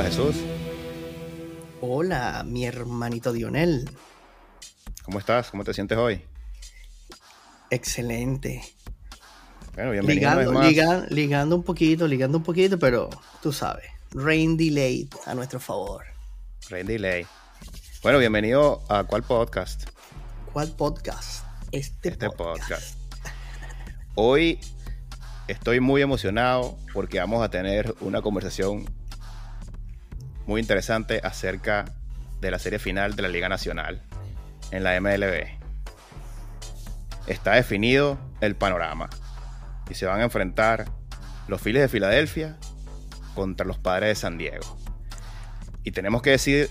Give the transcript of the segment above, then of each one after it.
Hola Jesús. Hola, mi hermanito Dionel. ¿Cómo estás? ¿Cómo te sientes hoy? Excelente. Bueno, bienvenido Ligando, más. liga- ligando un poquito, ligando un poquito, pero tú sabes, rain delayed a nuestro favor. Rain Delay. Bueno, bienvenido a cuál podcast? ¿Cuál podcast? Este, Este podcast. podcast. Hoy estoy muy emocionado porque vamos a tener una conversación muy interesante acerca de la serie final de la Liga Nacional en la MLB. Está definido el panorama y se van a enfrentar los Phillies de Filadelfia contra los Padres de San Diego. Y tenemos que decir,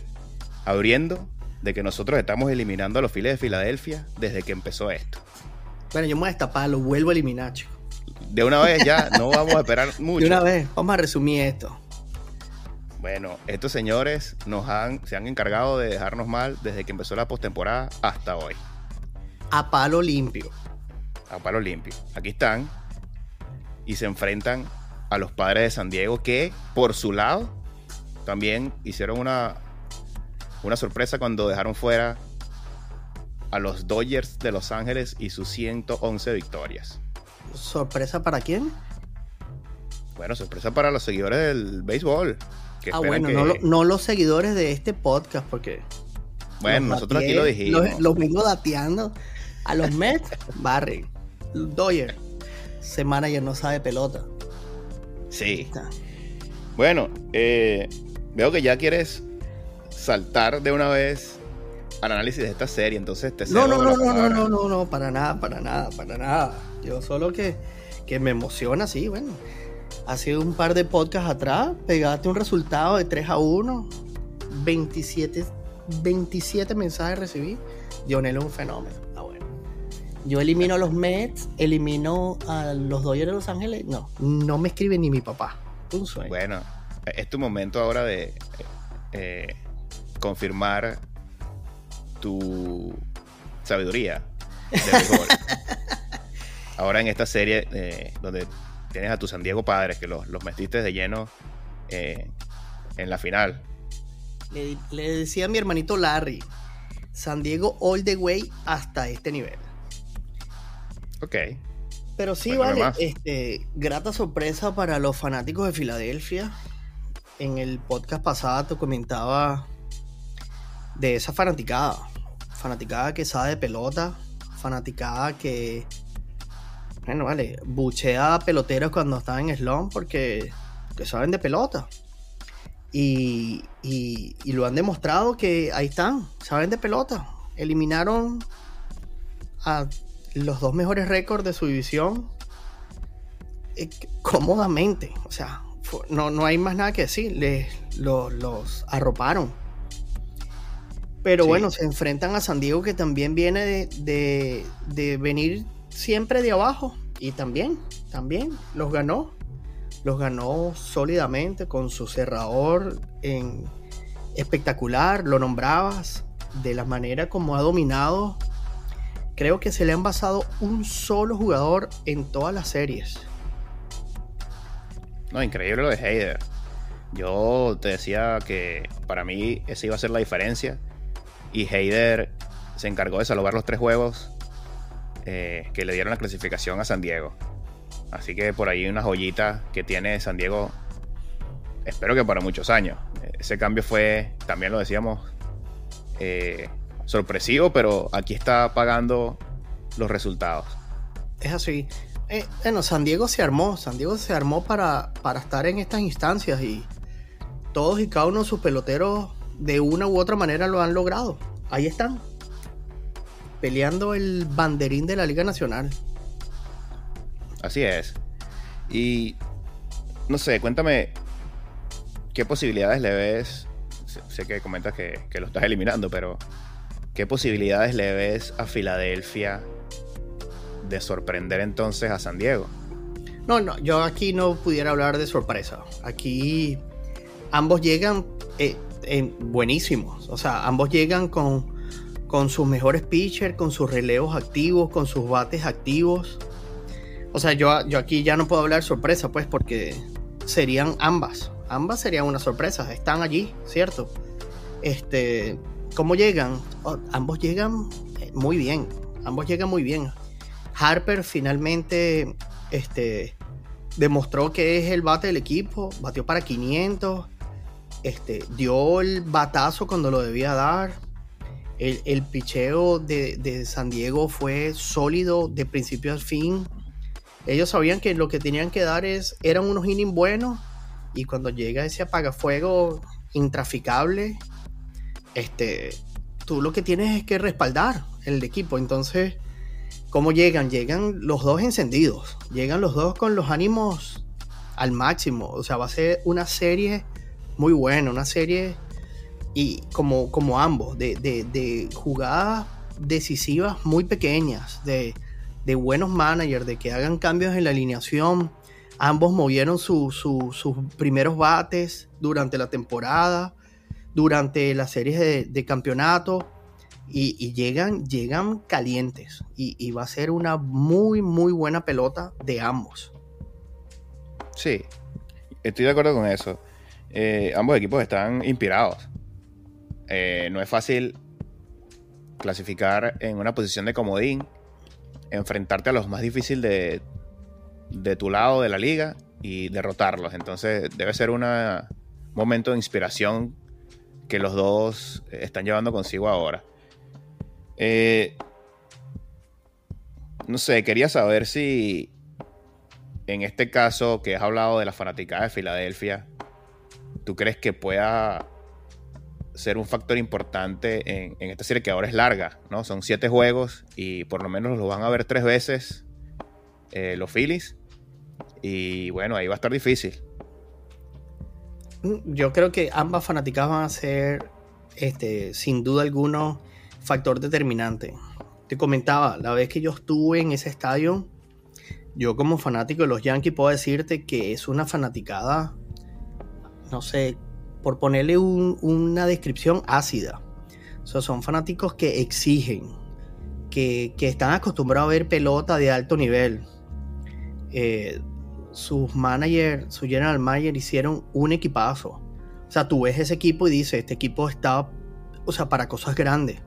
abriendo, de que nosotros estamos eliminando a los Phillies de Filadelfia desde que empezó esto. Bueno, yo me voy a destapar, lo vuelvo a eliminar, chico. De una vez ya, no vamos a esperar mucho. De una vez, vamos a resumir esto. Bueno, estos señores nos han, se han encargado de dejarnos mal desde que empezó la postemporada hasta hoy. A palo limpio. A palo limpio. Aquí están y se enfrentan a los padres de San Diego que, por su lado, también hicieron una, una sorpresa cuando dejaron fuera a los Dodgers de Los Ángeles y sus 111 victorias. ¿Sorpresa para quién? Bueno, sorpresa para los seguidores del béisbol. Que Ah, bueno, que- no, lo- no los seguidores de este podcast, porque bueno, nosotros aquí lo dijimos. Los, los vengo dateando. A los Mets, barren. Doyer, semana ya no sabe pelota. Sí. Está. Bueno, eh, veo que ya quieres saltar de una vez al análisis de esta serie, entonces te No, no, no, no, no, no, no, no, para nada, para nada, para nada. Yo solo que, que me emociona, sí, bueno. Hace un par de podcasts atrás, pegaste un resultado de 3 a 1, 27, 27 mensajes recibí. Dionel es un fenómeno. Ah, bueno. Yo elimino a los Mets, elimino a los Dodgers de Los Ángeles. No, no me escribe ni mi papá. Un sueño. Bueno, es tu momento ahora de eh, confirmar tu sabiduría de ahora en esta serie eh, donde tienes a tus San Diego Padres, que los, los metiste de lleno eh, en la final. Le, le decía a mi hermanito Larry, San Diego all the way hasta este nivel. Ok. Pero sí, Cuéntame vale, más. este, grata sorpresa para los fanáticos de Filadelfia. En el podcast pasado te comentaba de esa fanaticada. Fanaticada que sabe de pelota, fanaticada que, bueno, vale, buchea a peloteros cuando están en slump porque que saben de pelota. Y, y- y lo han demostrado que ahí están, saben de pelota. Eliminaron a los dos mejores récords de su división eh, cómodamente. O sea, no, no hay más nada que decir. Les, lo- los arroparon. Pero Sí. bueno, se enfrentan a San Diego que también viene de, de- de venir siempre de abajo. Y también, también los ganó. Los ganó sólidamente con su cerrador en espectacular. Lo nombrabas de la manera como ha dominado Creo que se le han basado un solo jugador en todas las series. No, increíble lo de Heider. Yo te decía que para mí esa iba a ser la diferencia. Y Heider se encargó de salvar los tres juegos eh, que le dieron la clasificación a San Diego. Así que por ahí una joyita que tiene San Diego. Espero que para muchos años. Ese cambio fue, también lo decíamos, eh, sorpresivo, pero aquí está pagando los resultados. Es así. Eh, bueno, San Diego se armó. San Diego se armó para, para estar en estas instancias y todos y cada uno de sus peloteros de una u otra manera lo han logrado. Ahí están. Peleando el banderín de la Liga Nacional. Así es. Y no sé, cuéntame qué posibilidades le ves. Sé- que comentas que, que lo estás eliminando, pero ¿qué posibilidades le ves a Filadelfia de sorprender entonces a San Diego? No, no, yo aquí no pudiera hablar de sorpresa. Aquí ambos llegan eh, en- buenísimos. O sea, ambos llegan con, con sus mejores pitchers, con sus relevos activos, con sus bates activos. O sea, yo, yo aquí ya no puedo hablar sorpresa, pues, porque serían ambas. Ambas serían una sorpresa. Están allí, ¿cierto? Este, ¿Cómo llegan? Oh, ambos llegan eh, muy bien. Ambos llegan muy bien. Harper finalmente este, demostró que es el bate del equipo. Batió para 500. Este, dio el batazo cuando lo debía dar. El, el picheo de, de, San Diego fue sólido de principio al fin. Ellos sabían que lo que tenían que dar es, eran unos innings buenos. Y cuando llega ese apagafuego intraficable, este, tú lo que tienes es que respaldar el equipo. Entonces, ¿cómo llegan? Llegan los dos encendidos. Llegan los dos con los ánimos al máximo. O sea, va a ser una serie muy buena, una serie y como, como ambos, de, de, jugadas decisivas muy pequeñas, de, de, buenos managers, de que hagan cambios en la alineación. Ambos movieron sus primeros bates durante la temporada durante las series de, campeonato y, llegan, llegan calientes y, va a ser una muy, muy buena pelota de ambos. Sí, estoy de acuerdo con eso. Eh, ambos equipos están inspirados. Eh, no es fácil clasificar en una posición de comodín, enfrentarte a los más difíciles de, tu lado de la liga y derrotarlos. Entonces debe ser un momento de inspiración que los dos están llevando consigo ahora. Eh, no sé, quería saber si en este caso que has hablado de la fanaticada de Filadelfia, ¿tú crees que pueda ser un factor importante en, esta serie que ahora es larga, ¿no? Son siete juegos y por lo menos los van a ver tres veces eh, los Phillies. Y bueno, ahí va a estar difícil. Mm, yo creo que ambas fanaticadas van a ser, este, sin duda alguno, factor determinante. Te comentaba, la vez que yo estuve en ese estadio, yo como fanático de los Yankees puedo decirte que es una fanaticada, no sé, por ponerle una descripción ácida. O sea, son fanáticos que exigen, que, están acostumbrados a ver pelota de alto nivel. Eh, sus managers, su general manager hicieron un equipazo. O sea, tú ves ese equipo y dices, este equipo está, o sea, para cosas grandes.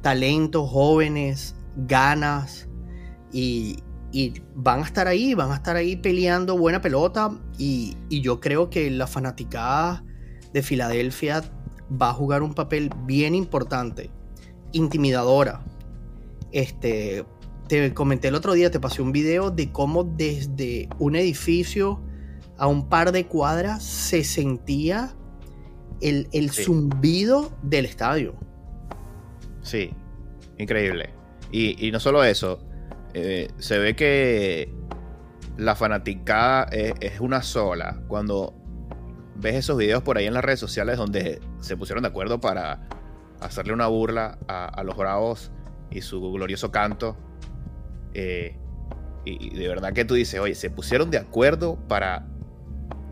Talentos, jóvenes, ganas y, van a estar ahí, van a estar ahí peleando buena pelota y, y yo creo que la fanaticada de Filadelfia va a jugar un papel bien importante, intimidadora. Este, te comenté el otro día, te pasé un video de cómo desde un edificio a un par de cuadras se sentía el, zumbido del estadio. Sí, increíble. Y, no solo eso, eh, se ve que la fanaticada es, una sola. Cuando ves esos videos por ahí en las redes sociales donde se pusieron de acuerdo para hacerle una burla a los bravos y su glorioso canto, eh, y, de verdad que tú dices, oye, se pusieron de acuerdo para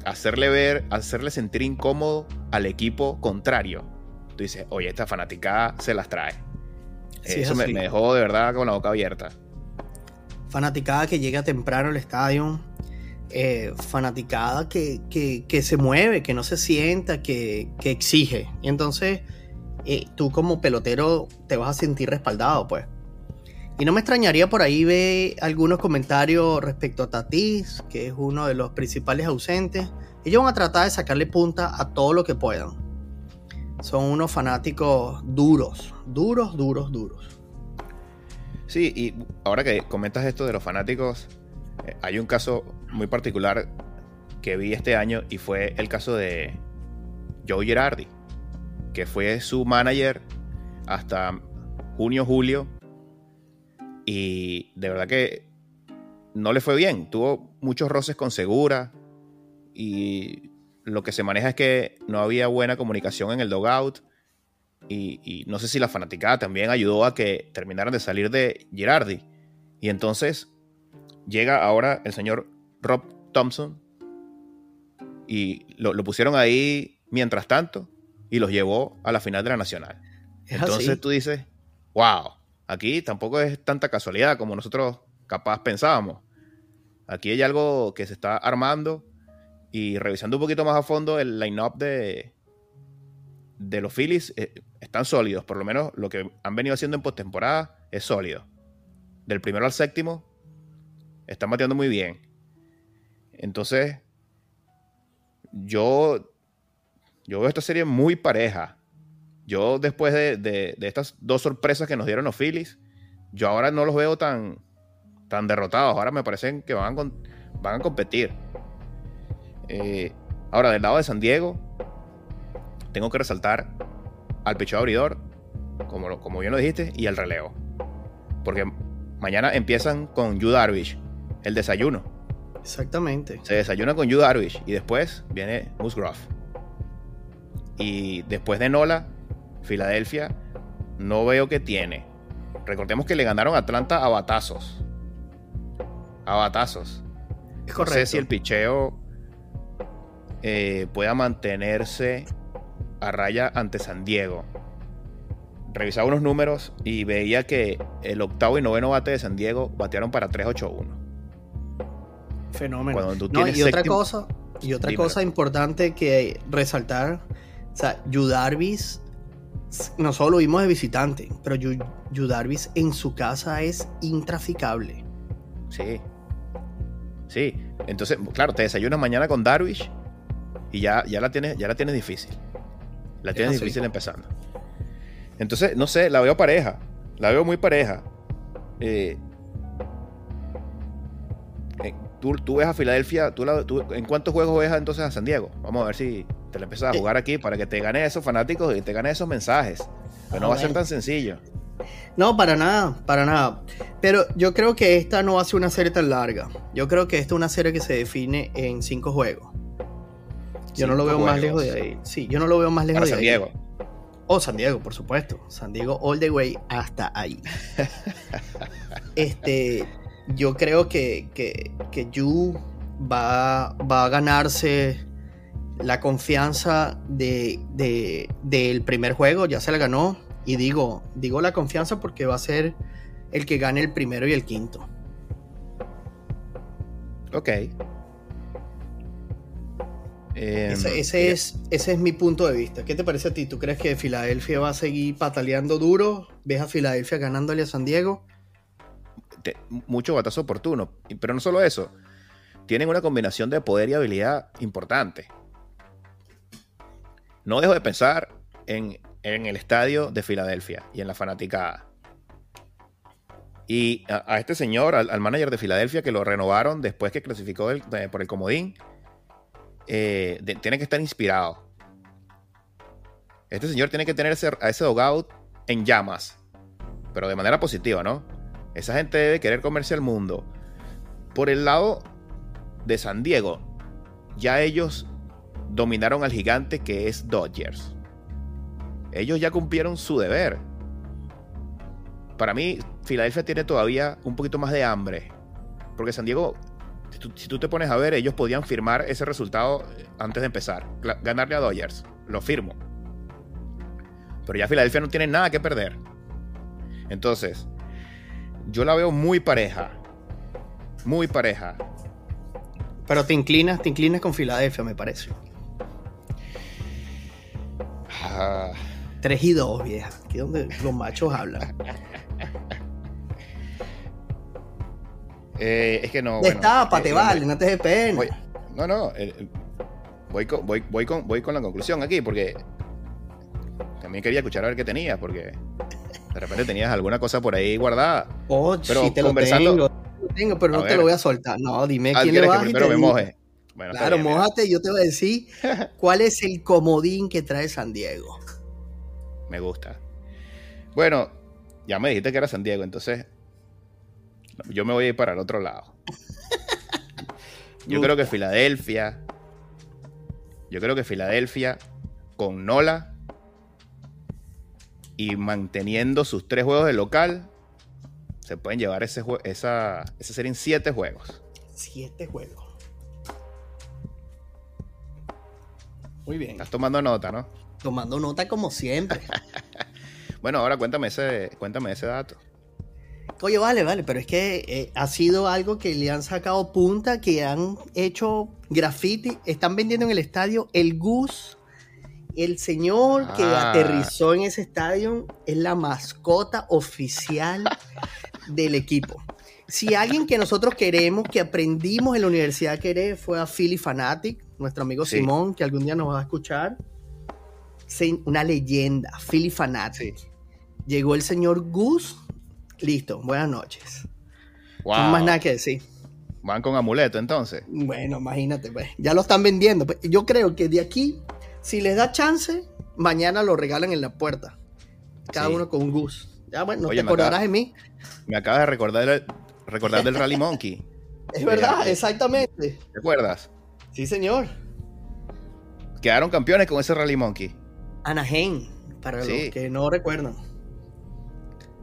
hacerle ver, hacerle sentir incómodo al equipo contrario. Tú dices, oye, esta fanaticada se las trae. Eso me, dejó de verdad con la boca abierta. Fanaticada que llega temprano al estadio. Eh, fanaticada que, se mueve, que no se sienta, que, exige. Y entonces eh, tú como pelotero te vas a sentir respaldado, pues. Y no me extrañaría por ahí ver algunos comentarios respecto a Tatis, que es uno de los principales ausentes. Ellos van a tratar de sacarle punta a todo lo que puedan. Son unos fanáticos duros, duros, duros, duros. Sí, y ahora que comentas esto de los fanáticos, eh, hay un caso muy particular que vi este año y fue el caso de Joe Girardi, que fue su manager hasta junio, julio y de verdad que no le fue bien. Tuvo muchos roces con Segura. Y lo que se maneja es que no había buena comunicación en el dogout. Y, no sé si la fanaticada también ayudó a que terminaran de salir de Girardi. Y entonces llega ahora el señor Rob Thompson. Y lo, pusieron ahí mientras tanto. Y los llevó a la final de la Nacional. Entonces tú dices, wow Aquí tampoco es tanta casualidad como nosotros capaz pensábamos. Aquí hay algo que se está armando Y revisando un poquito más a fondo el line-up de, de los Phillies, eh, están sólidos. Por lo menos lo que han venido haciendo en postemporada es sólido. Del primero al séptimo, están bateando muy bien. Entonces, yo, yo veo esta serie muy pareja. Yo, después de, estas dos sorpresas que nos dieron los Phillies, yo ahora no los veo tan, tan derrotados. Ahora me parecen que van, van a competir. Eh, ahora, del lado de San Diego, tengo que resaltar al pichado abridor, como, como bien lo dijiste, y el relevo. Porque mañana empiezan con Yu Darvish, el desayuno. Exactamente. Se desayuna con Yu Darvish y después viene Musgrove. Y después de Nola, Filadelfia, no veo que tiene. Recordemos que le ganaron a Atlanta a batazos. A batazos. Es correcto. No sé si el picheo eh, pueda mantenerse a raya ante San Diego. Revisaba unos números y veía que el octavo y noveno bate de San Diego batearon para 3-8-1. Fenómeno. y otra cosa, y otra cosa importante que resaltar, o sea, Yudarvis, no solo lo vimos de visitante, pero Yudarvis en su casa es intraficable. Sí. Sí. Entonces, claro, te desayunas mañana con Darvish y ya, ya, la, tienes, ya la tienes difícil. La tienes difícil empezando. Entonces, no sé, la veo pareja. La veo muy pareja. Eh, eh, tú, ves a Filadelfia, tú, ¿en cuántos juegos ves entonces a San Diego? Vamos a ver si te la empiezas a eh. jugar aquí para que te gane esos fanáticos y te gane esos mensajes. Pero no va a ser tan sencillo. No, para nada, para nada. Pero yo creo que esta no va a ser una serie tan larga. Yo creo que esta es una serie que se define en cinco juegos. Yo no lo veo más lejos de ahí. Sí, yo no lo veo más lejos de San Diego. O oh, San Diego, por supuesto. San Diego all the way hasta ahí. este, yo creo que, que, que Yu va, va a ganarse la confianza de, del primer juego, ya se la ganó. Y digo, digo la confianza porque va a ser el que gane el primero y el quinto. Ok. Em, ese, es, ese es mi punto de vista. ¿Qué te parece a ti? ¿Tú crees que Filadelfia va a seguir pataleando duro? ¿Ves a Filadelfia ganándole a San Diego? Mucho batazo oportuno. Pero no solo eso. Tienen una combinación de poder y habilidad importante. No dejo de pensar en, el estadio de Filadelfia y en la fanaticada. Y a, este señor, al, manager de Filadelfia, que lo renovaron después que clasificó por el comodín, eh, tiene que estar inspirado. Este señor tiene que tener a ese dogout en llamas, pero de manera positiva, ¿no? Esa gente debe querer comerse el mundo. Por el lado de San Diego, ya ellos dominaron al gigante que es Dodgers. Ellos ya cumplieron su deber. Para mí, Filadelfia tiene todavía un poquito más de hambre. Porque San Diego si tú, te pones a ver, ellos podían firmar ese resultado antes de empezar. Ganarle a Dodgers. Lo firmo. Pero ya Filadelfia no tiene nada que perder. Entonces, yo la veo muy pareja. Muy pareja. Pero te inclinas, te inclinas con Filadelfia, me parece. 3 ah. y 2, vieja. Aquí es donde los machos hablan. Eh, es que no. Destápate, bueno, vale, no te des pena. no, no. voy, con, voy, voy, con, voy con la conclusión aquí, porque también quería escuchar a ver qué tenías, porque de repente tenías alguna cosa por ahí guardada. Oh, pero sí, te lo tengo, pero no te lo voy a soltar. No, dime ah, quién le vas que primero me moje. Bueno, claro, mojate y yo te voy a decir cuál es el comodín que trae San Diego. Me gusta. Bueno, ya me dijiste que era San Diego, entonces yo me voy a ir para el otro lado. Yo creo que Filadelfia. Yo creo que Filadelfia con Nola y manteniendo sus tres juegos de local se pueden llevar ese esa, esa serie en siete juegos. Siete juegos. Muy bien. Estás tomando nota, ¿no? Tomando nota como siempre. bueno, ahora cuéntame ese, cuéntame ese dato. Oye, vale, vale, pero es que eh, ha sido algo que le han sacado punta, que han hecho graffiti, están vendiendo en el estadio el Gus, el señor que Ah. aterrizó en ese estadio, es la mascota oficial del equipo. Si alguien que nosotros queremos, que aprendimos en la universidad a querer, fue a Philly Fanatic, nuestro amigo Sí. Simón, que algún día nos va a escuchar. Una leyenda, Philly Fanatic. Llegó el señor Gus. Listo, buenas noches. Wow. No más nada que decir. Van con amuleto entonces. Bueno, imagínate, pues. Ya lo están vendiendo. Pues, Yo creo que de aquí, si les da chance, mañana lo regalan en la puerta. Cada Sí. uno con un Gus. Ya, bueno, no Oye, te acaba- acordarás de mí. Me acabas de recordar, el- recordar del Rally Monkey. Es verdad, Eh, exactamente. ¿Te acuerdas? Sí, señor. Quedaron campeones con ese Rally Monkey. Anaheim, para Sí. los que no recuerdan.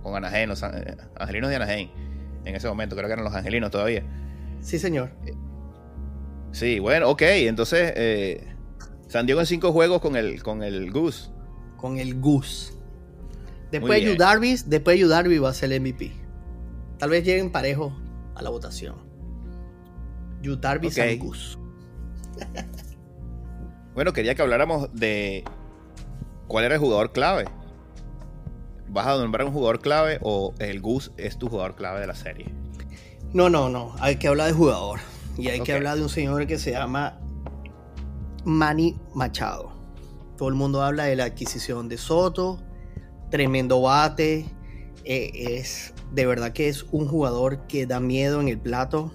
Con Anaheim, los eh, angelinos de Anaheim. En ese momento, creo que eran los angelinos todavía. Sí, señor. Sí, bueno, ok. Entonces, eh, San Diego en cinco juegos con el, con el Goose. Con el Gus. Después de Darvis, después de Darby va a ser el MVP. Tal vez lleguen parejos a la votación. Yu Darby Ok. and Gus. Bueno, quería que habláramos de cuál era el jugador clave. ¿Vas a nombrar un jugador clave o el Goose es tu jugador clave de la serie? No, no, no. Hay que hablar de jugador. Y hay que hablar de un señor que se llama Manny Machado. Todo el mundo habla de la adquisición de Soto. Tremendo bate. eh, es de verdad que es un jugador que da miedo en el plato.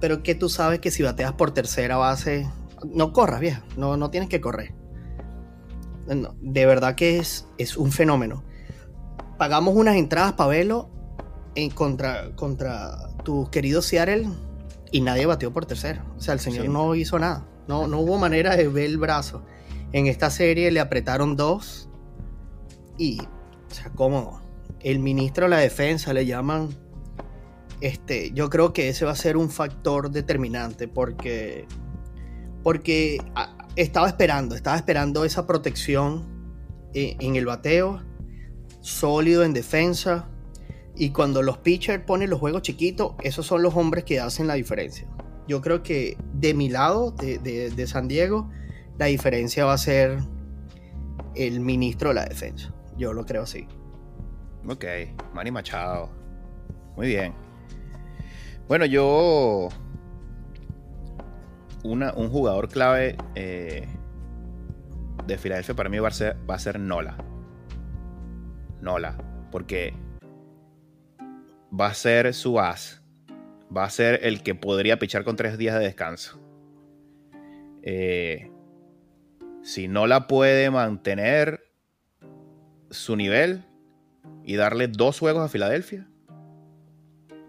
Pero que tú sabes que si bateas por tercera base, no corras, vieja. No, no tienes que correr. No, de verdad que es, es un fenómeno. Pagamos unas entradas para verlo en contra, contra tus queridos Seattle y nadie batió por tercera. O sea, el señor Sí. no hizo nada. No, no hubo manera de ver el brazo. En esta serie le apretaron dos y, o sea, cómodo. El ministro de la defensa le llaman. Este, yo creo que ese va a ser un factor determinante porque, porque ah, estaba esperando, estaba esperando esa protección eh, en el bateo, sólido en defensa. Y cuando los pitchers ponen los juegos chiquitos, esos son los hombres que hacen la diferencia. Yo creo que de mi lado, de, de- San Diego, la diferencia va a ser el ministro de la defensa. Yo lo creo así. Ok, Manny Machado. Muy bien. Bueno, yo. Una, un jugador clave eh, de Filadelfia para mí va a ser Nola. Nola. Porque va a ser su as. Va a ser el que podría pichar con tres días de descanso. Eh, si Nola puede mantener su nivel, y darle dos juegos a Filadelfia.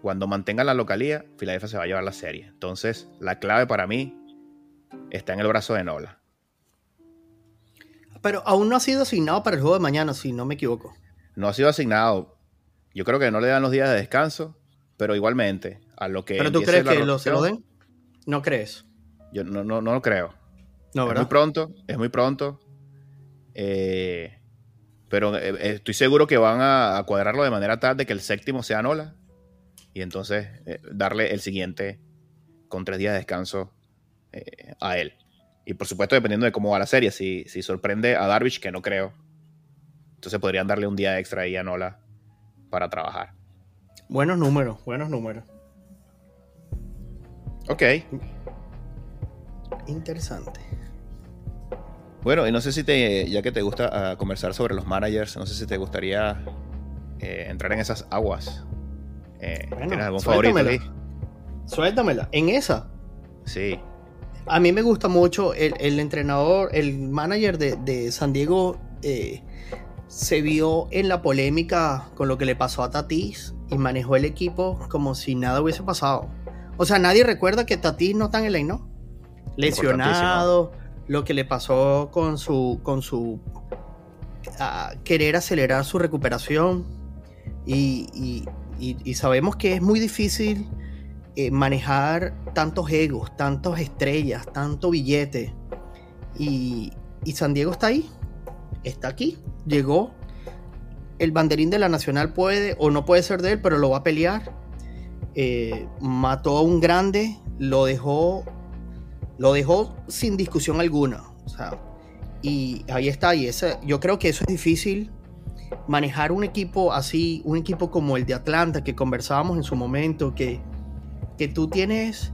Cuando mantenga la localía, Filadelfia se va a llevar la serie. Entonces, la clave para mí está en el brazo de Nola. Pero aún no ha sido asignado para el juego de mañana, si no me equivoco. No ha sido asignado. Yo creo que no le dan los días de descanso, pero igualmente, a lo que. ¿Pero tú crees que lo, se lo den? ¿No crees? Yo no, no, no lo creo. No, es ¿verdad? muy pronto, es muy pronto. Eh, pero eh, estoy seguro que van a, a cuadrarlo de manera tal de que el séptimo sea Nola. Y entonces eh, darle el siguiente con tres días de descanso eh, a él. Y por supuesto, dependiendo de cómo va la serie, si, si sorprende a Darvish, que no creo, entonces podrían darle un día extra ahí a Nola para trabajar. Buenos números, buenos números. Ok. Interesante. Bueno, y no sé si te, ya que te gusta ah, conversar sobre los managers, no sé si te gustaría eh, entrar en esas aguas. Eh, Bueno, ¿Tienes algún favorito suéltamela. ahí? Suéltamela. En esa, Sí. a mí me gusta mucho el, el entrenador, el manager de, de San Diego eh, se vio en la polémica con lo que le pasó a Tatis y manejó el equipo como si nada hubiese pasado. O sea, nadie recuerda que Tatis no está en el line, ¿no? Lesionado, lo que le pasó con su, con su ah, querer acelerar su recuperación. Y, y- y- y sabemos que es muy difícil eh, manejar tantos egos, tantas estrellas, tanto billete. Y, y San Diego está ahí, está aquí, llegó. el banderín de la Nacional puede o no puede ser de él, pero lo va a pelear. Eh, mató a un grande, lo dejó, lo dejó sin discusión alguna. y ahí está. Y ese, yo creo que eso es difícil. Manejar un equipo así, un equipo como el de Atlanta, que conversábamos en su momento, que, que tú tienes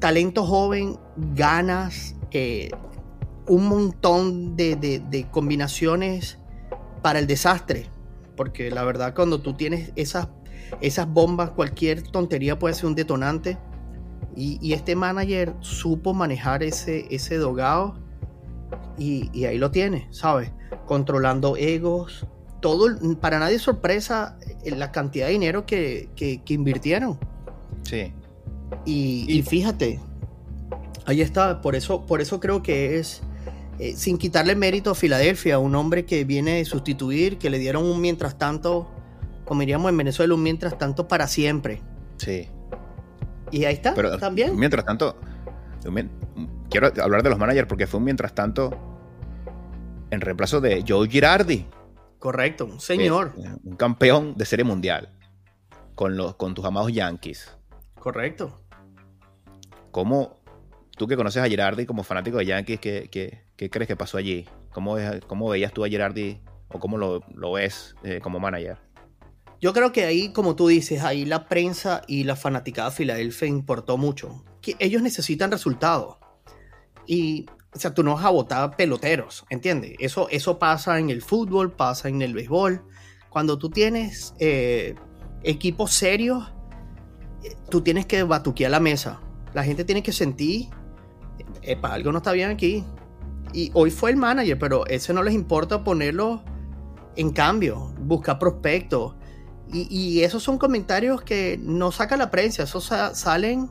talento joven, ganas, eh, un montón de, de, combinaciones para el desastre. Porque la verdad, cuando tú tienes esas, esas bombas, cualquier tontería puede ser un detonante. Y, este manager supo manejar ese, ese dogado. Y, ahí lo tiene, ¿sabes? Controlando egos. Todo, para nadie es sorpresa eh, la cantidad de dinero que, que, invirtieron. Sí. Y, y, fíjate, ahí está. Por eso, por eso creo que es eh, sin quitarle mérito a Filadelfia, un hombre que viene de sustituir, que le dieron un mientras tanto, como diríamos en Venezuela, un mientras tanto para siempre. Sí. Y ahí está, Pero, también. Mientras tanto, quiero hablar de los managers porque fue un mientras tanto en reemplazo de Joe Girardi. Correcto, un señor. Eh, un campeón de serie mundial con, los, con tus amados Yankees. Correcto. ¿Cómo, tú que conoces a Girardi como fanático de Yankees, ¿qué, qué, crees que pasó allí? ¿Cómo, ¿Cómo, veías tú a Girardi o cómo lo, ves eh, como manager? Yo creo que ahí, como tú dices, ahí la prensa y la fanaticada de Filadelfia importó mucho. Que ellos necesitan resultados. Y, o sea, tú no vas a votar peloteros, ¿entiendes? Eso, eso pasa en el fútbol, pasa en el béisbol. Cuando tú tienes eh, equipos serios, eh, tú tienes que batuquear la mesa. La gente tiene que sentir epa, algo no está bien aquí. Y hoy fue el manager, pero ese no les importa ponerlo en cambio, buscar prospectos. Y, esos son comentarios que no saca la prensa, esos salen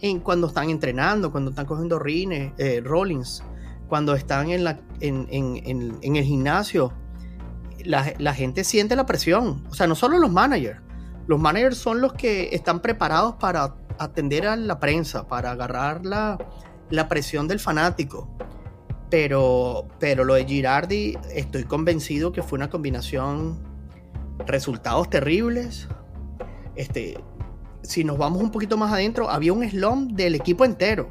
en, cuando están entrenando, cuando están cogiendo rines, eh, rollings, cuando están en, la, en, el gimnasio. La, gente siente la presión. O sea, no solo los managers. Los managers son los que están preparados para atender a la prensa, para agarrar la, la presión del fanático. Pero, pero lo de Girardi, estoy convencido que fue una combinación. Resultados terribles. Este, si nos vamos un poquito más adentro, había un slump del equipo entero.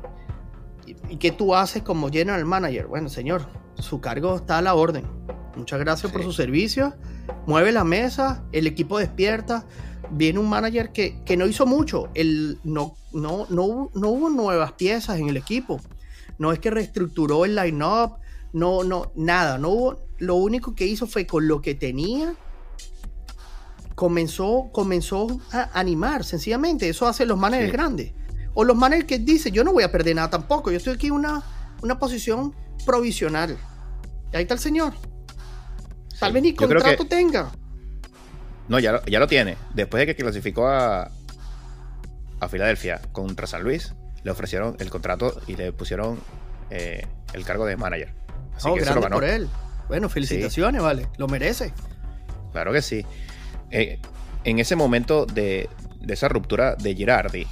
¿Y, qué tú haces como general manager? Bueno, señor, su cargo está a la orden. Muchas gracias por su servicio. Mueve la mesa, el equipo despierta viene un manager que, no hizo mucho. El, no, no, no, no, hubo nuevas piezas en el equipo. No es que reestructuró el line-up, no, no, nada. No hubo, lo único que hizo fue con lo que tenía. Comenzó, comenzó a animar, sencillamente. Eso hacen los managers grandes. O los managers que dicen, yo no voy a perder nada tampoco. Yo estoy aquí en una, una posición provisional. Y ahí está el señor. Tal vez ni contrato tenga. No, ya, ya lo tiene. Después de que clasificó a, a Filadelfia contra San Luis, le ofrecieron el contrato y le pusieron eh, el cargo de manager. Así oh, que grande por él. Bueno, felicitaciones, vale. Lo merece. Claro que sí. Eh, en ese momento de, esa ruptura de Girardi,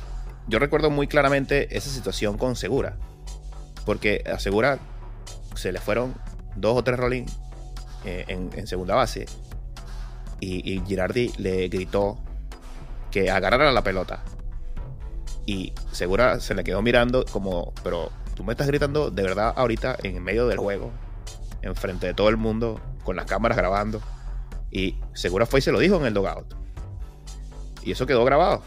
yo recuerdo muy claramente esa situación con Segura. Porque a Segura se le fueron dos o tres rolling eh, en, en, segunda base y, Girardi le gritó que agarrara la pelota. Y Segura se le quedó mirando como, pero tú me estás gritando de verdad ahorita en medio del juego, enfrente de todo el mundo, con las cámaras grabando. Y Segura fue y se lo dijo en el dogout. Y eso quedó grabado.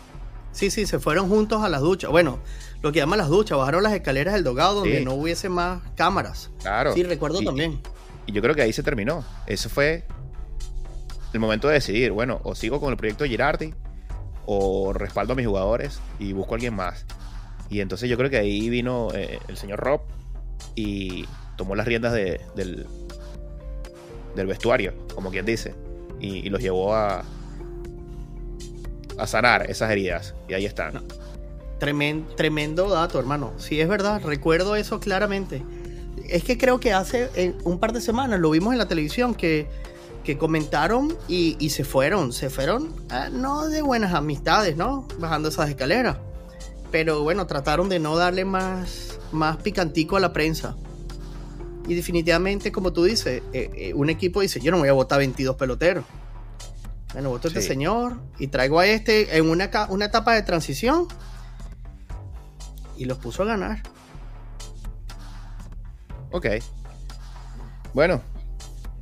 Sí, sí, se fueron juntos a las duchas. Bueno, lo que llaman las duchas, bajaron las escaleras del dogout donde no hubiese más cámaras. Claro. Sí, recuerdo también. Y yo creo que ahí se terminó. Eso fue el momento de decidir, bueno, o sigo con el proyecto de Girardi o respaldo a mis jugadores y busco a alguien más. Y entonces yo creo que ahí vino eh, el señor Rob y tomó las riendas del, del vestuario, como quien dice, y, los llevó a, a sanar esas heridas. Y ahí están. Tremendo, tremendo dato, hermano. Sí, es verdad, recuerdo eso claramente. Es que creo que hace eh, un par de semanas lo vimos en la televisión que que comentaron y, se fueron, se fueron ah, no de buenas amistades, ¿no? Bajando esas escaleras. Pero bueno, trataron de no darle más, más picantico a la prensa. Y definitivamente, como tú dices, eh, eh, un equipo dice, yo no voy a votar 22 peloteros. Bueno, voto a este señor y traigo a este en una, una etapa de transición y los puso a ganar. Ok. Bueno,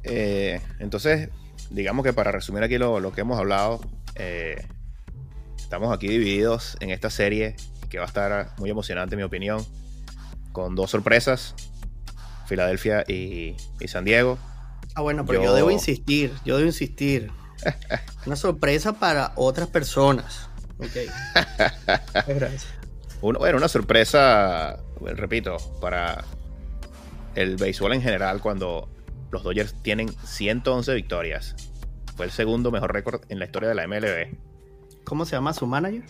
eh, entonces, digamos que para resumir aquí lo, que hemos hablado, eh, estamos aquí divididos en esta serie que va a estar muy emocionante, en mi opinión, con dos sorpresas, Filadelfia y, San Diego. Ah, bueno, pero yo, debo insistir, yo debo insistir. Una sorpresa para otras personas. Ok. Gracias. bueno, una sorpresa, repito, para el béisbol en general cuando los Dodgers tienen 111 victorias. Fue el segundo mejor récord en la historia de la MLB. ¿Cómo se llama su manager?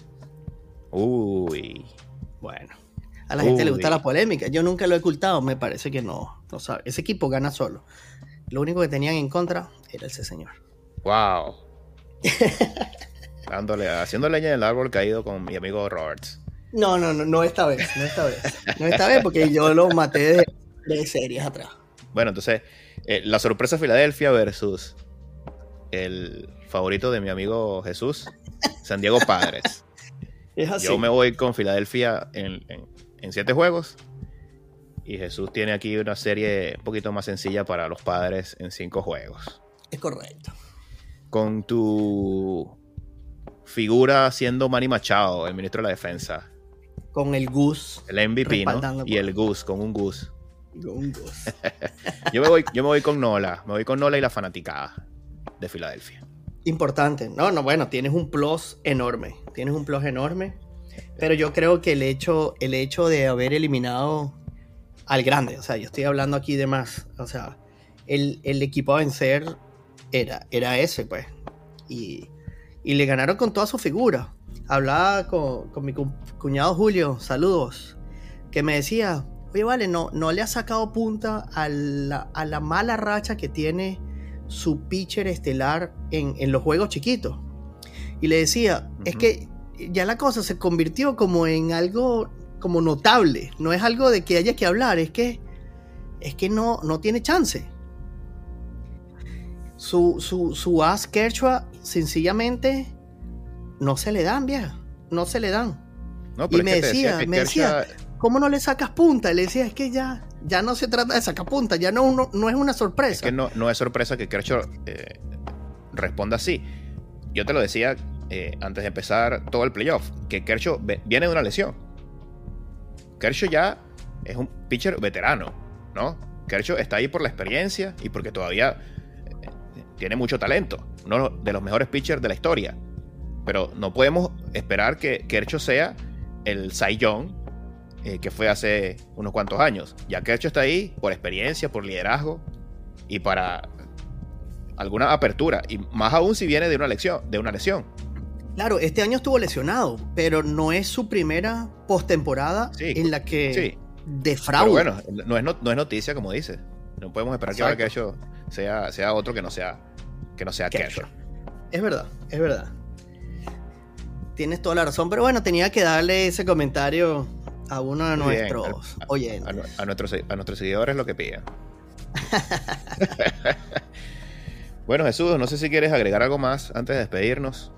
Uy. Bueno. A la gente le gusta la polémica. Yo nunca lo he ocultado. Me parece que no. no sabe. Ese equipo gana solo. Lo único que tenían en contra era ese señor. Wow. Dándole, haciendo leña del árbol caído con mi amigo Roberts. No, no, no, no esta vez. No esta vez. No esta vez porque yo lo maté de de series atrás. Bueno, entonces, eh, la sorpresa Filadelfia versus el favorito de mi amigo Jesús, San Diego Padres. Yo me voy con Filadelfia en, siete juegos. Y Jesús tiene aquí una serie un poquito más sencilla para los padres en cinco juegos. Es correcto. Con tu figura siendo Manny Machado, el ministro de la Defensa. Con el Gus. El MVP, ¿no? Y el Gus, con un Gus. yo, me voy, yo me voy con Nola. Me voy con Nola y la fanaticada de Filadelfia. Importante. No, no, bueno, tienes un plus enorme. Tienes un plus enorme. Pero yo creo que el hecho, el hecho de haber eliminado al grande, o sea, yo estoy hablando aquí de más. O sea, el, equipo a vencer era, era ese, pues. Y, le ganaron con toda su figura. Hablaba con, con mi cuñado Julio, saludos, que me decía, oye, vale, no, no le ha sacado punta a la, mala racha que tiene su pitcher estelar en, los juegos chiquitos. Y le decía, es que ya la cosa se convirtió como en algo como notable, no es algo de que haya que hablar, es que es que no, no tiene chance. Su, su, su as Kershaw sencillamente no se le dan, vieja, no se le dan. y me decía, me decía, ¿cómo no le sacas punta? Y le decía, es que ya, ya no se trata de sacar punta, ya no, no es una sorpresa. Es que no, no es sorpresa que Kershaw eh, responda así. Yo te lo decía eh, antes de empezar todo el playoff, que Kershaw viene de una lesión. Kershaw ya es un pitcher veterano, ¿no? Kershaw está ahí por la experiencia y porque todavía eh, tiene mucho talento. Uno de los mejores pitchers de la historia. Pero no podemos esperar que Kershaw sea el Cy Young eh, que fue hace unos cuantos años. Ya hecho está ahí por experiencia, por liderazgo y para alguna apertura. Y más aún si viene de una lesión. De una lesión. Claro, este año estuvo lesionado, pero no es su primera postemporada en la que sí. defrauda. bueno, no es, no, es noticia, como dice. No podemos esperar que ahora Kershaw sea, sea otro que no sea, que no sea Kershaw. Es verdad, es verdad. Tienes toda la razón, pero bueno, tenía que darle ese comentario a uno de nuestros oyentes. A, nuestros, a nuestros seguidores lo que piden. bueno, Jesús, no sé si quieres agregar algo más antes de despedirnos.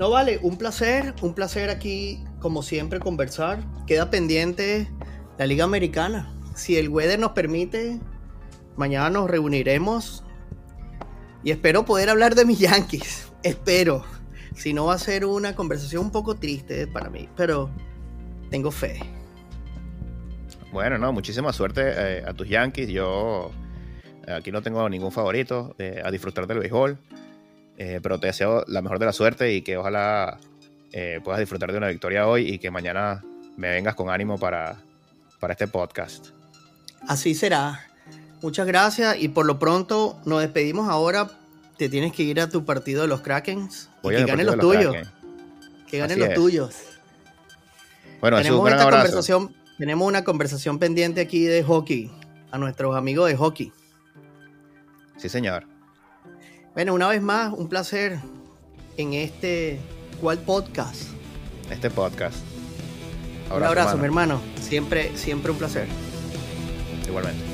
No vale, un placer, un placer aquí, como siempre, conversar. Queda pendiente la Liga Americana. Si el weather nos permite, mañana nos reuniremos y espero poder hablar de mis Yankees. Espero. Si no va a ser una conversación un poco triste para mí, pero tengo fe. Bueno, no, muchísima suerte eh, a tus Yankees. Yo eh, aquí no tengo ningún favorito eh, a disfrutar del béisbol, pero te deseo la mejor de la suerte y que ojalá puedas disfrutar de una victoria hoy y que mañana me vengas con ánimo para, para este podcast. Así será. Muchas gracias y por lo pronto nos despedimos ahora. Te tienes que ir a tu partido de los Krakens y que ganen los, tuyos. Que ganen los tuyos. Bueno, tenemos esta conversación, tenemos una conversación pendiente aquí de hockey, a nuestros amigos de hockey. Sí, señor. Bueno, una vez más, un placer en este ¿cuál podcast? Este podcast. un abrazo, mi hermano. Siempre, siempre un placer. Igualmente.